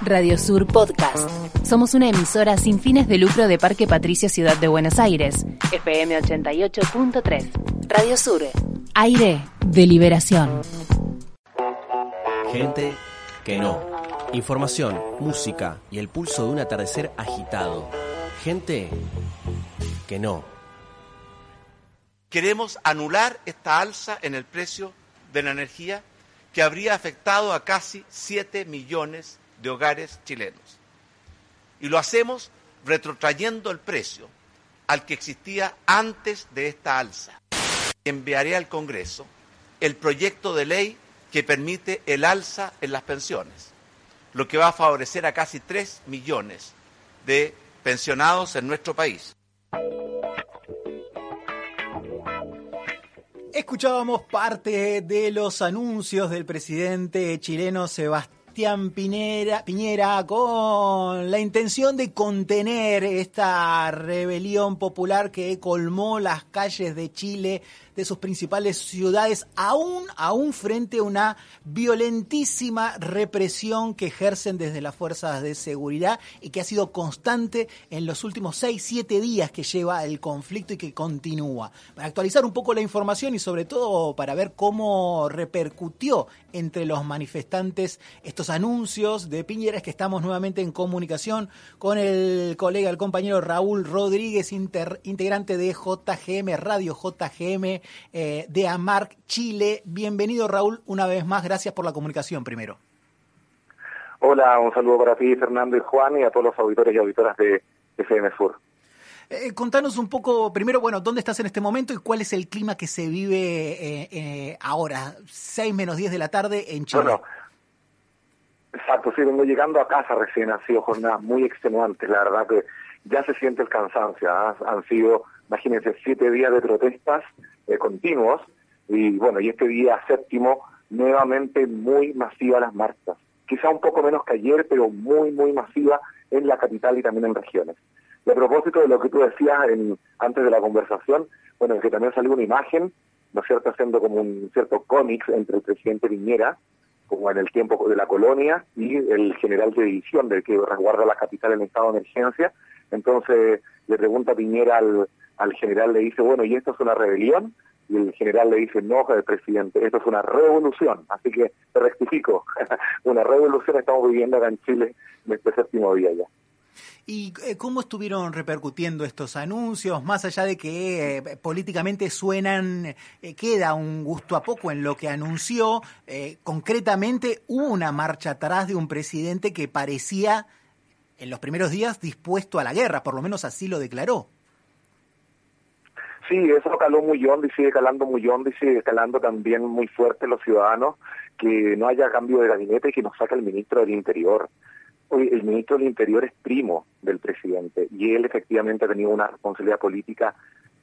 Radio Sur Podcast. Somos una emisora sin fines de lucro de Parque Patricio Ciudad de Buenos Aires. FM 88.3. Radio Sur. Aire de liberación. Gente que no. Información, música y el pulso de un atardecer agitado. Gente que no. Queremos anular esta alza en el precio de la energía que habría afectado a casi 7 millones de hogares chilenos. Y lo hacemos retrotrayendo el precio al que existía antes de esta alza. Enviaré al Congreso el proyecto de ley que permite el alza en las pensiones, lo que va a favorecer a casi 3 millones de pensionados en nuestro país. Escuchábamos parte de los anuncios del presidente chileno Sebastián Piñera, Piñera con la intención de contener esta rebelión popular que colmó las calles de Chile de sus principales ciudades, aún, aún frente a una violentísima represión que ejercen desde las fuerzas de seguridad y que ha sido constante en los últimos seis, siete días que lleva el conflicto y que continúa. Para actualizar un poco la información y sobre todo para ver cómo repercutió entre los manifestantes estos anuncios de Piñera, es que estamos nuevamente en comunicación con el colega, el compañero Raúl Rodríguez, integrante de JGM, Radio JGM eh, de Amarc Chile. Bienvenido Raúl, una vez más, gracias por la comunicación primero. Hola, un saludo para ti, Fernando y Juan, y a todos los auditores y auditoras de FM Sur. Eh, contanos un poco, primero, bueno, ¿dónde estás en este momento y cuál es el clima que se vive eh, ahora, 6 menos 10 de la tarde en Chile? Bueno, exacto, sí, vengo llegando a casa recién, han sido jornadas muy extenuantes, la verdad que ya se siente el cansancio, ¿ah? han sido, imagínense, siete días de protestas eh, continuos y bueno, y este día séptimo nuevamente muy masiva las marchas, quizá un poco menos que ayer, pero muy, muy masiva en la capital y también en regiones. Y a propósito de lo que tú decías en, antes de la conversación, bueno, es que también salió una imagen, ¿no es cierto?, haciendo como un cierto cómics entre el presidente Piñera, como en el tiempo de la colonia, y el general de división del que resguarda la capital en estado de emergencia, entonces le pregunta Piñera al, al general, le dice, bueno, ¿y esto es una rebelión? Y el general le dice, no, presidente, esto es una revolución. Así que te rectifico, una revolución estamos viviendo acá en Chile en este séptimo día ya. ¿Y eh, cómo estuvieron repercutiendo estos anuncios? Más allá de que eh, políticamente suenan, eh, queda un gusto a poco en lo que anunció, concretamente hubo una marcha atrás de un presidente que parecía en los primeros días dispuesto a la guerra, por lo menos así lo declaró. Sí, eso caló muy hondo y sigue calando muy hondo y sigue calando también muy fuerte los ciudadanos que no haya cambio de gabinete y que nos saque el ministro del Interior. Hoy el ministro del Interior es primo del presidente y él efectivamente ha tenido una responsabilidad política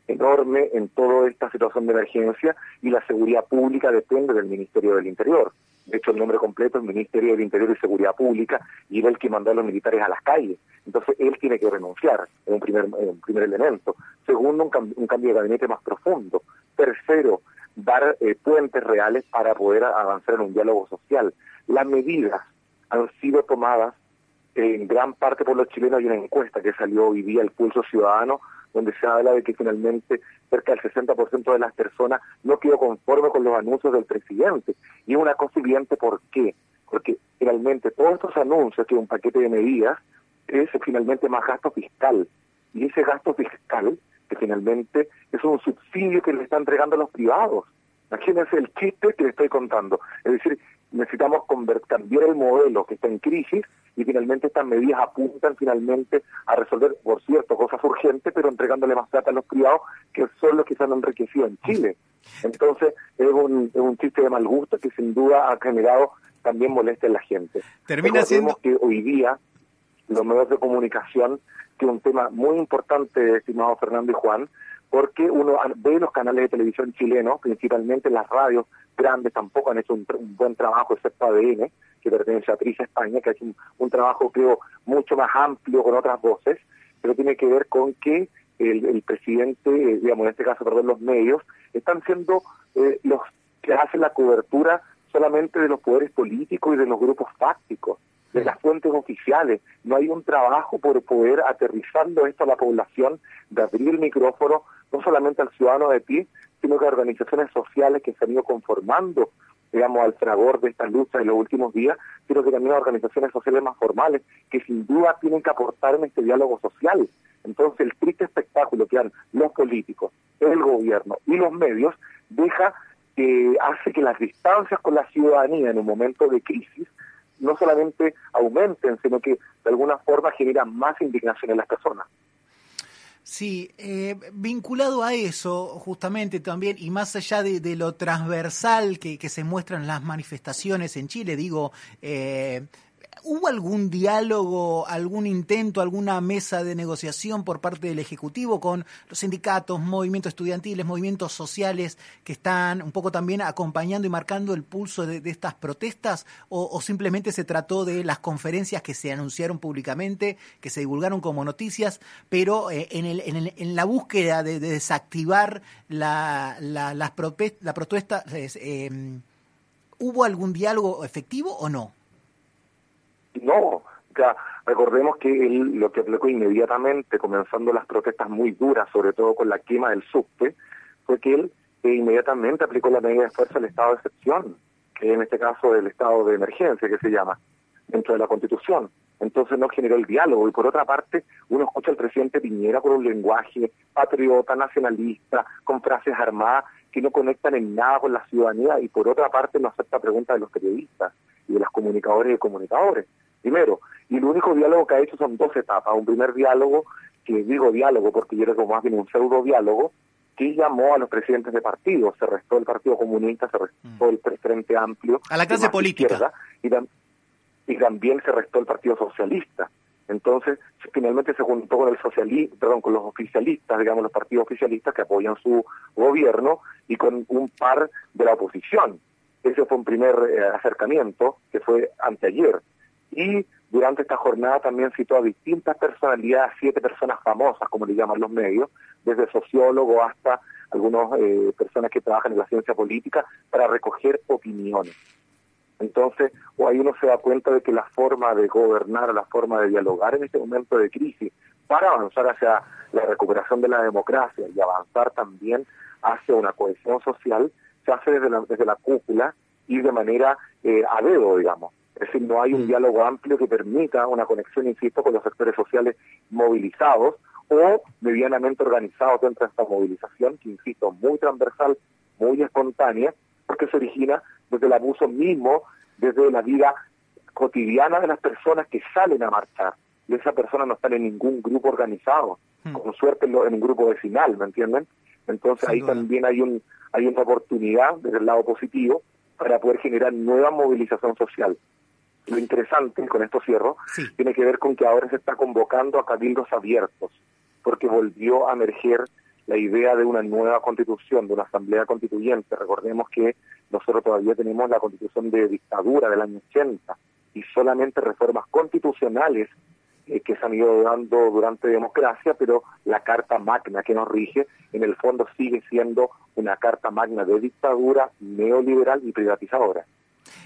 enorme en toda esta situación de emergencia y la seguridad pública depende del Ministerio del Interior. De hecho, el nombre completo es Ministerio del Interior y Seguridad Pública y era el que mandó a los militares a las calles. Entonces, él tiene que renunciar, es un primer, un primer elemento. Segundo, un, cambio de gabinete más profundo. Tercero, dar eh, puentes reales para poder avanzar en un diálogo social. Las medidas han sido tomadas en gran parte por los chilenos. Hay una encuesta que salió hoy día, el Pulso Ciudadano, donde se habla de que finalmente cerca del 60% de las personas no quedó conforme con los anuncios del presidente. Y es una cosa evidente, ¿por qué? Porque finalmente todos estos anuncios, que es un paquete de medidas, es finalmente más gasto fiscal. Y ese gasto fiscal, que finalmente es un subsidio que le está entregando a los privados. Imagínense el chiste que le estoy contando. Es decir, necesitamos cambiar el modelo que está en crisis y finalmente estas medidas apuntan finalmente a resolver, por cierto, cosas urgentes, pero entregándole más plata a los privados, que son los que se han enriquecido en Chile. Entonces, es un, es un chiste de mal gusto que sin duda ha generado también molestia en la gente. Termina siendo... que hoy día los medios de comunicación, que es un tema muy importante, estimado Fernando y Juan, porque uno ve los canales de televisión chilenos, principalmente las radios grandes, tampoco han hecho un, buen trabajo, excepto ADN, que pertenece a Trisa España, que ha hecho un, trabajo, creo, mucho más amplio con otras voces, pero tiene que ver con que el, presidente, eh, digamos, en este caso, perdón, los medios, están siendo eh, los que hacen la cobertura solamente de los poderes políticos y de los grupos fácticos, de las fuentes oficiales. No hay un trabajo por poder aterrizando esto a la población, de abrir el micrófono, no solamente al ciudadano de pie, sino que a organizaciones sociales que se han ido conformando, digamos, al fragor de esta lucha en los últimos días, sino que también a organizaciones sociales más formales, que sin duda tienen que aportar en este diálogo social. Entonces, el triste espectáculo que han los políticos, el gobierno y los medios deja que hace que las distancias con la ciudadanía en un momento de crisis no solamente aumenten, sino que de alguna forma generan más indignación en las personas. Sí, eh, vinculado a eso, justamente también, y más allá de, lo transversal que, que, se muestran las manifestaciones en Chile, digo, eh, ¿Hubo algún diálogo, algún intento, alguna mesa de negociación por parte del Ejecutivo con los sindicatos, movimientos estudiantiles, movimientos sociales que están un poco también acompañando y marcando el pulso de, estas protestas? O, simplemente se trató de las conferencias que se anunciaron públicamente, que se divulgaron como noticias, pero eh, en, el, en, el, en, la búsqueda de, desactivar la protesta, eh, ¿hubo algún diálogo efectivo o no? No, recordemos que él lo que aplicó inmediatamente, comenzando las protestas muy duras, sobre todo con la quema del subte, fue que él eh, inmediatamente aplicó la medida de fuerza del estado de excepción, que en este caso el estado de emergencia que se llama, dentro de la Constitución. Entonces no generó el diálogo. Y por otra parte, uno escucha al presidente Piñera con un lenguaje patriota, nacionalista, con frases armadas que no conectan en nada con la ciudadanía y por otra parte no acepta preguntas de los periodistas y de los comunicadores y comunicadores primero. Y el único diálogo que ha hecho son dos etapas. Un primer diálogo, que digo diálogo porque yo era como más bien un pseudo diálogo, que llamó a los presidentes de partidos. Se restó el Partido Comunista, se restó mm. el Frente Amplio. A la clase política. y, y también se restó el Partido Socialista. Entonces, finalmente se juntó con el socialista, perdón, con los oficialistas, digamos, los partidos oficialistas que apoyan su gobierno y con un par de la oposición. Ese fue un primer eh, acercamiento que fue anteayer. Y durante esta jornada también citó a distintas personalidades, siete personas famosas, como le llaman los medios, desde sociólogos hasta algunas eh, personas que trabajan en la ciencia política, para recoger opiniones. Entonces, o ahí uno se da cuenta de que la forma de gobernar, la forma de dialogar en este momento de crisis, para avanzar hacia la recuperación de la democracia y avanzar también hacia una cohesión social, se hace desde la, desde la cúpula y de manera eh, a dedo, digamos. Es decir, no hay un mm. diálogo amplio que permita una conexión, insisto, con los sectores sociales movilizados o medianamente organizados dentro de esta movilización, que, insisto, muy transversal, muy espontánea, porque se origina desde el abuso mismo, desde la vida cotidiana de las personas que salen a marchar. Y esas personas no están en ningún grupo organizado, mm. con suerte en, un grupo vecinal, ¿me entienden? Entonces ahí también hay un hay una oportunidad desde el lado positivo para poder generar nueva movilización social lo interesante, con esto cierro, tiene que ver con que ahora se está convocando a cabildos abiertos, porque volvió a emerger la idea de una nueva constitución, de una asamblea constituyente. Recordemos que nosotros todavía tenemos la constitución de dictadura del año 80 y solamente reformas constitucionales eh, que se han ido dando durante democracia, pero la Carta Magna que nos rige, en el fondo sigue siendo una Carta Magna de dictadura, neoliberal y privatizadora.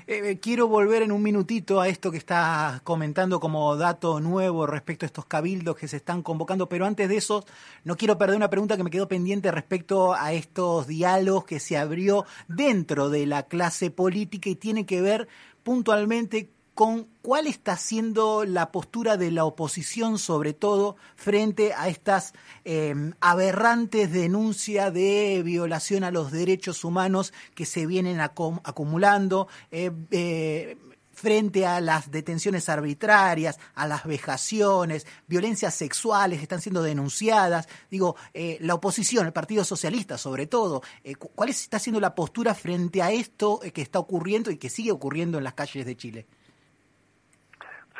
Eh, eh, quiero volver en un minutito a esto que está comentando como dato nuevo respecto a estos cabildos que se están convocando, pero antes de eso no quiero perder una pregunta que me quedó pendiente respecto a estos diálogos que se abrió dentro de la clase política y tiene que ver puntualmente con cuál está siendo la postura de la oposición, sobre todo frente a estas em, aberrantes denuncias de violación a los derechos humanos que se vienen acumulando. Eh, eh, frente a las detenciones arbitrarias, a las vejaciones, violencias sexuales que están siendo denunciadas. Digo, eh, la oposición, el Partido Socialista sobre todo, ¿cuál está siendo la postura frente a esto que está ocurriendo y que sigue ocurriendo en las calles de Chile?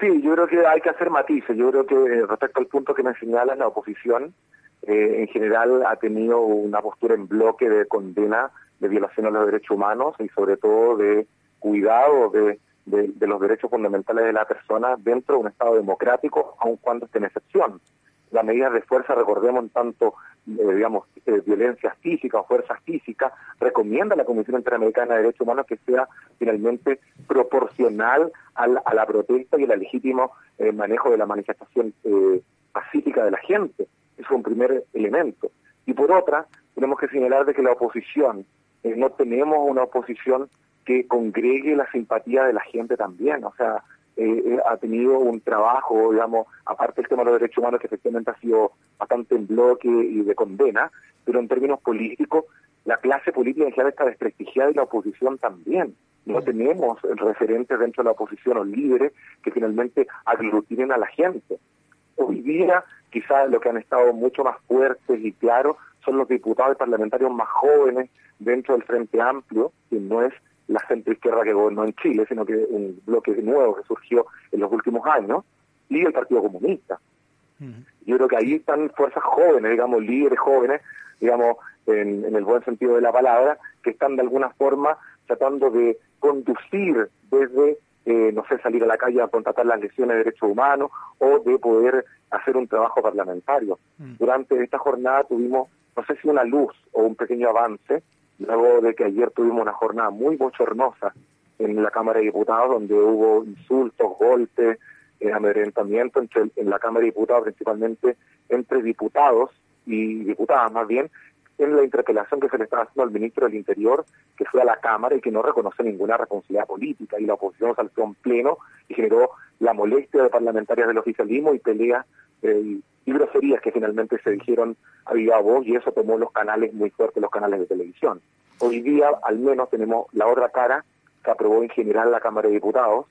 Sí, yo creo que hay que hacer matices. Yo creo que eh, respecto al punto que me señala la oposición, eh, en general ha tenido una postura en bloque de condena de violación a los derechos humanos y sobre todo de cuidado de, los derechos fundamentales de la persona dentro de un Estado democrático, aun cuando esté en excepción. Las medidas de fuerza, recordemos tanto, eh, digamos, eh, violencia física o fuerza física, recomienda la Comisión Interamericana de Derechos Humanos que sea finalmente proporcional a la, protesta y al legítimo eh, manejo de la manifestación pacífica de la gente. Eso es un primer elemento. Y por otra, tenemos que señalar de que la oposición, no tenemos una oposición que congregue la simpatía de la gente también. O sea, eh, eh, ha tenido un trabajo, digamos, aparte del tema de los derechos humanos, que efectivamente ha sido bastante en bloque y de condena, pero en términos políticos, la clase política en general está desprestigiada y la oposición también. No tenemos referentes dentro de la oposición o líderes que finalmente aglutinen a la gente. Hoy día, quizás lo que han estado mucho más fuertes y claros son los diputados y parlamentarios más jóvenes dentro del Frente Amplio, que no es la centro izquierda que gobernó en Chile, sino que un bloque nuevo que surgió en los últimos años, y el Partido Comunista. Yo creo que ahí están fuerzas jóvenes, digamos, líderes jóvenes, digamos, en, el buen sentido de la palabra, que están de alguna forma tratando de conducir desde, eh, no sé, salir a la calle a contratar las lesiones de derechos humanos o de poder hacer un trabajo parlamentario. Durante esta jornada tuvimos, no sé si una luz o un pequeño avance, luego de que ayer tuvimos una jornada muy bochornosa en la Cámara de Diputados, donde hubo insultos, golpes, eh, amedrentamiento entre, en la Cámara de Diputados, principalmente entre diputados y diputadas más bien, en la interpelación que se le estaba haciendo al ministro del Interior, que fue a la Cámara y que no reconoce ninguna responsabilidad política, y la oposición saltó en pleno y generó la molestia de parlamentarias del oficialismo y peleas eh, y groserías que finalmente se dijeron a viva y eso tomó los canales muy fuertes, los canales de televisión. Hoy día al menos tenemos la otra cara que aprobó en general la Cámara de Diputados,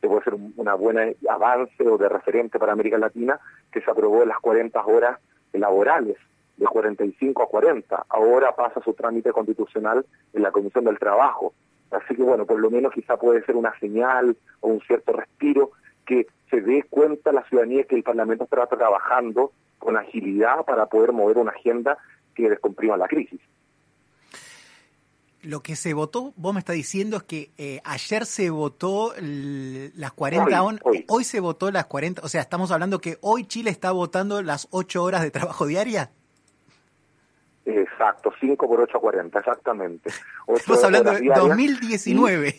que puede ser un una buena avance o de referente para América Latina, que se aprobó en las 40 horas laborales, de 45 a 40. Ahora pasa su trámite constitucional en la Comisión del Trabajo. Así que bueno, por lo menos quizá puede ser una señal o un cierto respiro que se dé cuenta la ciudadanía que el Parlamento está trabajando con agilidad para poder mover una agenda que descomprima la crisis. Lo que se votó, vos me estás diciendo es que eh, ayer se votó las 40 hoy, hoy. se votó las 40, o sea, estamos hablando que hoy Chile está votando las 8 horas de trabajo diaria. Exacto, 5 por 8 a 40, exactamente. Estamos hablando de 2019.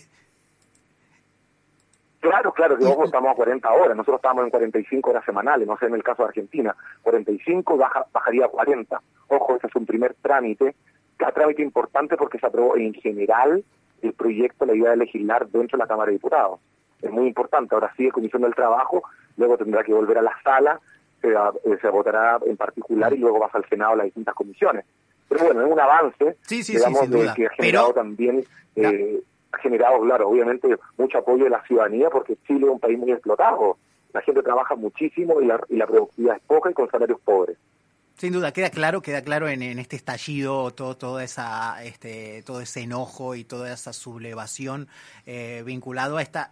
Claro, claro, que ojo, estamos a 40 horas, nosotros estamos en 45 horas semanales, no sé, en el caso de Argentina, 45 baja, bajaría a 40. Ojo, ese es un primer trámite, un trámite importante porque se aprobó en general el proyecto, la idea de legislar dentro de la Cámara de Diputados. Es muy importante, ahora sigue Comisión del Trabajo, luego tendrá que volver a la sala, se, eh, votará en particular y luego va al Senado a las distintas comisiones. Pero bueno, es un avance, digamos, de, que ha generado también... Eh, ha generado, claro, obviamente mucho apoyo de la ciudadanía porque Chile es un país muy explotado. La gente trabaja muchísimo y la, y la productividad es poca y con salarios pobres. Sin duda, queda claro, queda claro en, este estallido todo, todo, esa, este, todo ese enojo y toda esa sublevación eh, vinculado a esta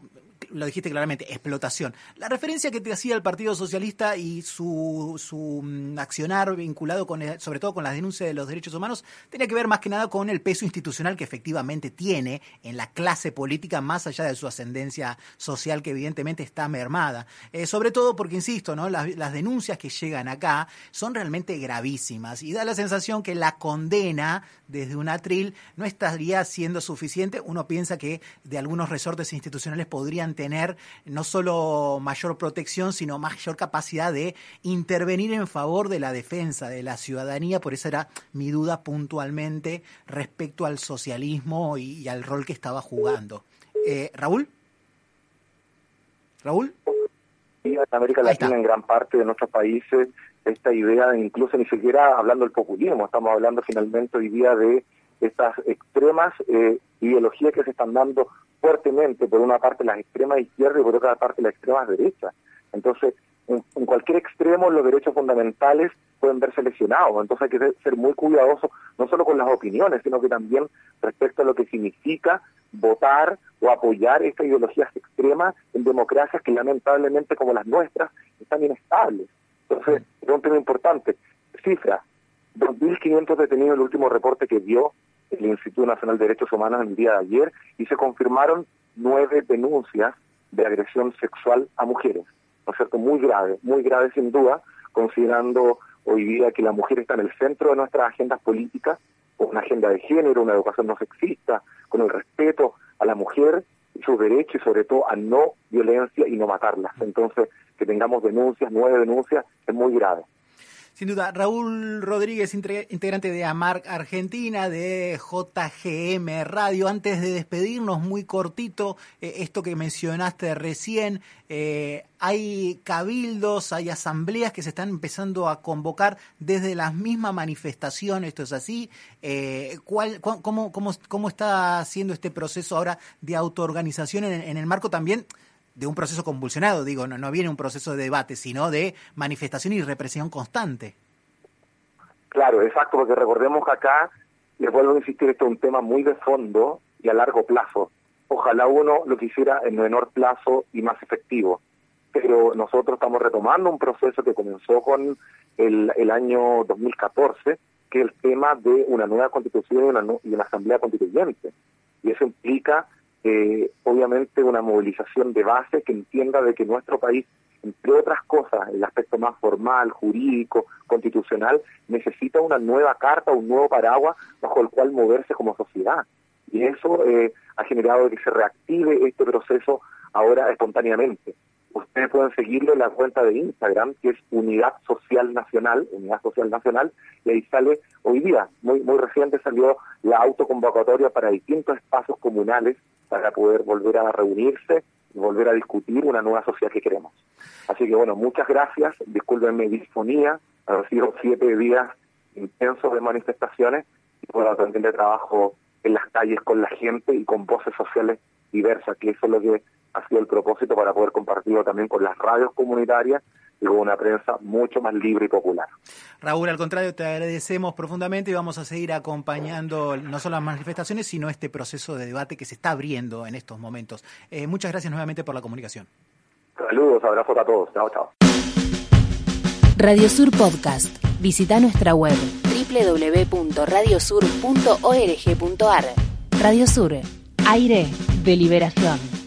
lo dijiste claramente, explotación. La referencia que te hacía el Partido Socialista y su, su mm, accionar vinculado con, sobre todo con las denuncias de los derechos humanos, tenía que ver más que nada con el peso institucional que efectivamente tiene en la clase política, más allá de su ascendencia social que evidentemente está mermada. Eh, sobre todo porque, insisto, ¿no? Las, las denuncias que llegan acá son realmente gravísimas y da la sensación que la condena desde un atril no estaría siendo suficiente. Uno piensa que de algunos resortes institucionales podrían tener no solo mayor protección, sino mayor capacidad de intervenir en favor de la defensa de la ciudadanía. Por eso era mi duda puntualmente respecto al socialismo y, al rol que estaba jugando. Eh, Raúl. Raúl. En América Latina, en gran parte de nuestros países, esta idea, incluso ni siquiera hablando del populismo, estamos hablando finalmente hoy día de estas extremas eh, ideologías que se están dando fuertemente, por una parte las extremas izquierdas y por otra parte las extremas derechas. Entonces, en, cualquier extremo los derechos fundamentales pueden verse lesionados, entonces hay que ser muy cuidadoso, no solo con las opiniones, sino que también respecto a lo que significa votar o apoyar estas ideologías extremas en democracias que lamentablemente como las nuestras están inestables. Entonces, es un tema importante. Cifra, 2.500 detenidos en el último reporte que dio el Instituto Nacional de Derechos Humanos el día de ayer y se confirmaron nueve denuncias de agresión sexual a mujeres, ¿no es cierto? Muy grave, muy grave sin duda, considerando hoy día que la mujer está en el centro de nuestras agendas políticas, con una agenda de género, una educación no sexista, con el respeto a la mujer y sus derechos y sobre todo a no violencia y no matarlas. Entonces, que tengamos denuncias, nueve denuncias, es muy grave. Sin duda, Raúl Rodríguez, integrante de AMARC Argentina, de JGM Radio. Antes de despedirnos, muy cortito, eh, esto que mencionaste recién, eh, hay cabildos, hay asambleas que se están empezando a convocar desde las mismas manifestaciones, esto es así. Eh, ¿cuál, cómo, cómo, ¿Cómo está haciendo este proceso ahora de autoorganización en el marco también? De un proceso convulsionado, digo, no, no viene un proceso de debate, sino de manifestación y represión constante. Claro, exacto, porque recordemos que acá, les vuelvo a insistir, esto es un tema muy de fondo y a largo plazo. Ojalá uno lo quisiera en menor plazo y más efectivo, pero nosotros estamos retomando un proceso que comenzó con el, el año 2014, que es el tema de una nueva constitución y una, y una asamblea constituyente. Y eso implica eh, obviamente una movilización de base que entienda de que nuestro país, entre otras cosas, el aspecto más formal, jurídico, constitucional, necesita una nueva carta, un nuevo paraguas bajo el cual moverse como sociedad. Y eso eh, ha generado que se reactive este proceso ahora espontáneamente. Ustedes pueden seguirlo en la cuenta de Instagram, que es Unidad Social Nacional, Unidad Social Nacional, y ahí sale hoy día, muy, muy reciente salió la autoconvocatoria para distintos espacios comunales para poder volver a reunirse y volver a discutir una nueva sociedad que queremos. Así que bueno, muchas gracias, disculpen mi disfonía, han sido siete días intensos de manifestaciones y bueno, también de trabajo en las calles con la gente y con voces sociales diversas, que eso es lo que ha sido el propósito para poder compartirlo también con las radios comunitarias y con una prensa mucho más libre y popular. Raúl, al contrario, te agradecemos profundamente y vamos a seguir acompañando no solo las manifestaciones, sino este proceso de debate que se está abriendo en estos momentos. Eh, muchas gracias nuevamente por la comunicación. Saludos, abrazos a todos. Chao, chao. Radio Sur Podcast. Visita nuestra web www.radiosur.org.ar. Radio Sur, aire de liberación.